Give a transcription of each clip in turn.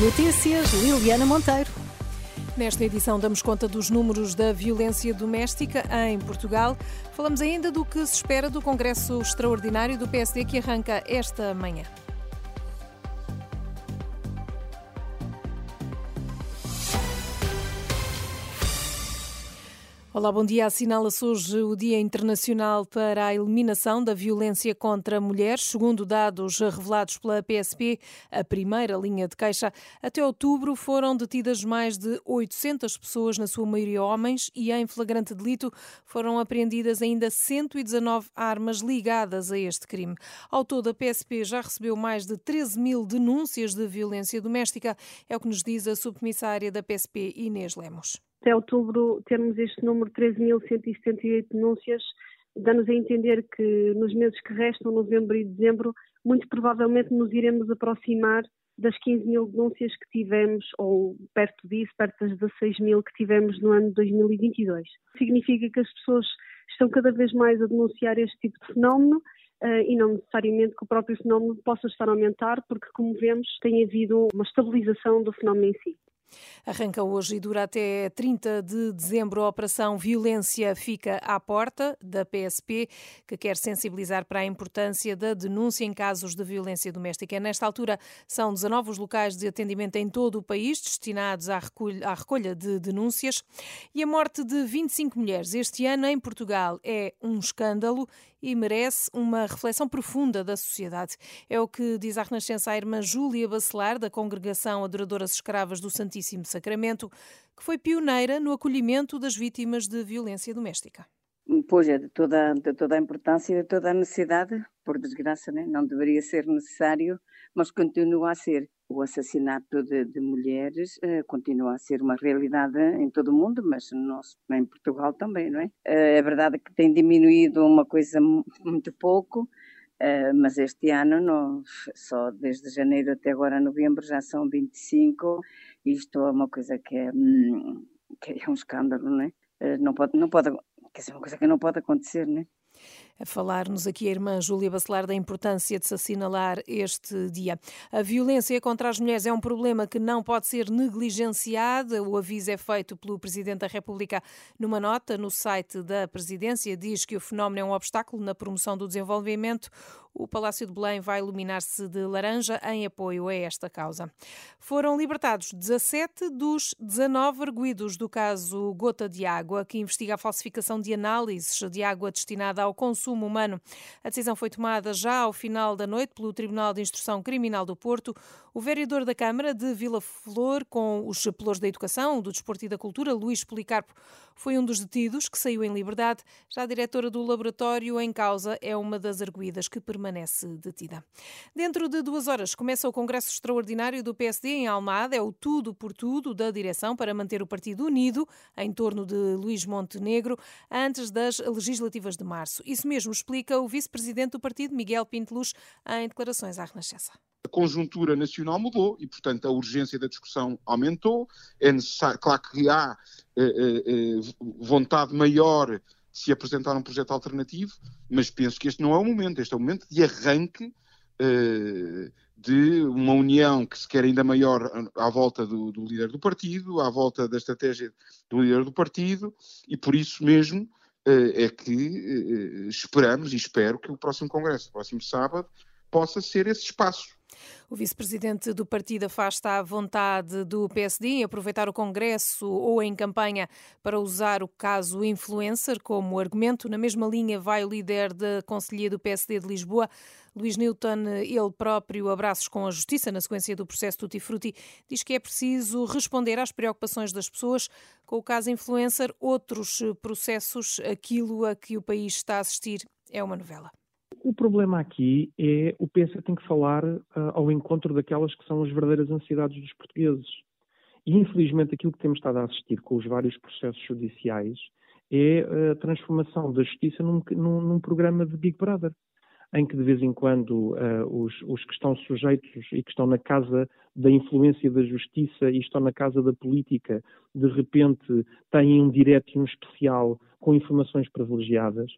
Notícias Liliana Monteiro. Nesta edição damos conta dos números da violência doméstica em Portugal. Falamos ainda do que se espera do Congresso Extraordinário do PSD que arranca esta manhã. Olá, bom dia. Assinala-se hoje o Dia Internacional para a Eliminação da Violência contra Mulheres. Segundo dados revelados pela PSP, a primeira linha de queixa, até outubro foram detidas mais de 800 pessoas, na sua maioria homens, e em flagrante delito foram apreendidas ainda 119 armas ligadas a este crime. Ao todo, a PSP já recebeu mais de 13 mil denúncias de violência doméstica, é o que nos diz a subcomissária da PSP, Inês Lemos até outubro termos este número de 13.178 denúncias, dá-nos a entender que nos meses que restam, novembro e dezembro, muito provavelmente nos iremos aproximar das 15 mil denúncias que tivemos, ou perto disso, perto das 16 mil que tivemos no ano de 2022. Significa que as pessoas estão cada vez mais a denunciar este tipo de fenómeno uh, e não necessariamente que o próprio fenómeno possa estar a aumentar, porque, como vemos, tem havido uma estabilização do fenómeno em si. Arranca hoje e dura até 30 de dezembro a Operação Violência Fica à Porta, da PSP, que quer sensibilizar para a importância da denúncia em casos de violência doméstica. Nesta altura, são 19 os locais de atendimento em todo o país destinados à recolha, de denúncias. E a morte de 25 mulheres este ano em Portugal é um escândalo e merece uma reflexão profunda da sociedade. É o que diz a Renascença a irmã Júlia Bacelar, da Congregação Adoradoras Escravas do Santíssimo Sacramento, que foi pioneira no acolhimento das vítimas de violência doméstica. Pois é, de toda, de toda a importância e de toda a necessidade, por desgraça, né? não deveria ser necessário, mas continua a ser. O assassinato de, de mulheres uh, continua a ser uma realidade em todo o mundo, mas nós, em Portugal também, não é? Uh, é verdade que tem diminuído uma coisa muito pouco, uh, mas este ano, no, só desde janeiro até agora, novembro, já são 25. Isto é uma coisa que é, hum, que é um escândalo, não é? não pode, não pode, quer dizer, uma coisa que não pode acontecer, não é? A falar-nos aqui a irmã Júlia Bacelar da importância de se assinalar este dia. A violência contra as mulheres é um problema que não pode ser negligenciado. O aviso é feito pelo Presidente da República numa nota no site da Presidência. Diz que o fenómeno é um obstáculo na promoção do desenvolvimento o Palácio de Belém vai iluminar-se de laranja em apoio a esta causa. Foram libertados 17 dos 19 arguídos do caso Gota de Água, que investiga a falsificação de análises de água destinada ao consumo humano. A decisão foi tomada já ao final da noite pelo Tribunal de Instrução Criminal do Porto. O vereador da Câmara de Vila Flor, com os pelouros da Educação, do Desporto e da Cultura, Luís Policarpo, foi um dos detidos que saiu em liberdade. Já a diretora do laboratório em causa é uma das arguídas que permanece detida. Dentro de duas horas começa o Congresso Extraordinário do PSD em Almada. É o tudo por tudo da direção para manter o partido unido em torno de Luís Montenegro antes das legislativas de março. Isso mesmo explica o vice-presidente do partido, Miguel Pinteluz, em declarações à Renascença a conjuntura nacional mudou e, portanto, a urgência da discussão aumentou. É necessário, claro que há eh, eh, eh, vontade maior se apresentar um projeto alternativo, mas penso que este não é o momento. Este é o momento de arranque eh, de uma união que se quer ainda maior à volta do, do, líder do partido, à volta da estratégia do líder do partido, e por isso mesmo eh, é que eh, esperamos e espero que o próximo Congresso, o próximo sábado, possa ser esse espaço o vice-presidente do partido afasta a vontade do PSD em aproveitar o Congresso ou em campanha para usar o caso influencer como argumento. Na mesma linha vai o líder da Conselhia do PSD de Lisboa, Luís Newton, ele próprio, abraços com a justiça na sequência do processo Tutti Frutti, diz que é preciso responder às preocupações das pessoas com o caso influencer, outros processos, aquilo a que o país está a assistir é uma novela. O problema aqui é o PS tem que falar uh, ao encontro daquelas que são as verdadeiras ansiedades dos portugueses. E, infelizmente, aquilo que temos estado a assistir com os vários processos judiciais é a transformação da justiça num, num, num programa de Big Brother em que de vez em quando uh, os, os, que estão sujeitos e que estão na casa da influência da justiça e estão na casa da política, de repente têm um direto e um especial com informações privilegiadas,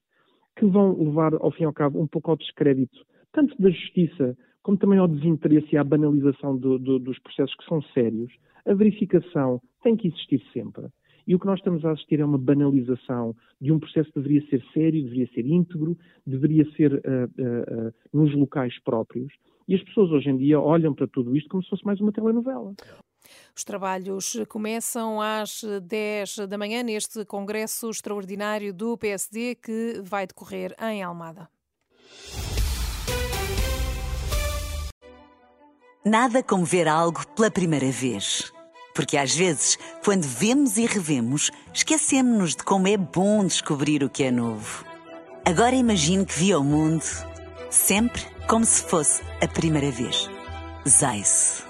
que vão levar, ao fim e ao cabo, um pouco ao descrédito, tanto da justiça como também ao desinteresse e à banalização do, do, dos processos que são sérios. A verificação tem que existir sempre. E o que nós estamos a assistir é uma banalização de um processo que deveria ser sério, deveria ser íntegro, deveria ser uh, uh, uh, nos locais próprios. E as pessoas hoje em dia olham para tudo isto como se fosse mais uma telenovela. Os trabalhos começam às 10 da manhã neste Congresso Extraordinário do PSD que vai decorrer em Almada. Nada como ver algo pela primeira vez. Porque às vezes, quando vemos e revemos, esquecemos-nos de como é bom descobrir o que é novo. Agora imagine que viu o mundo sempre como se fosse a primeira vez. Zais.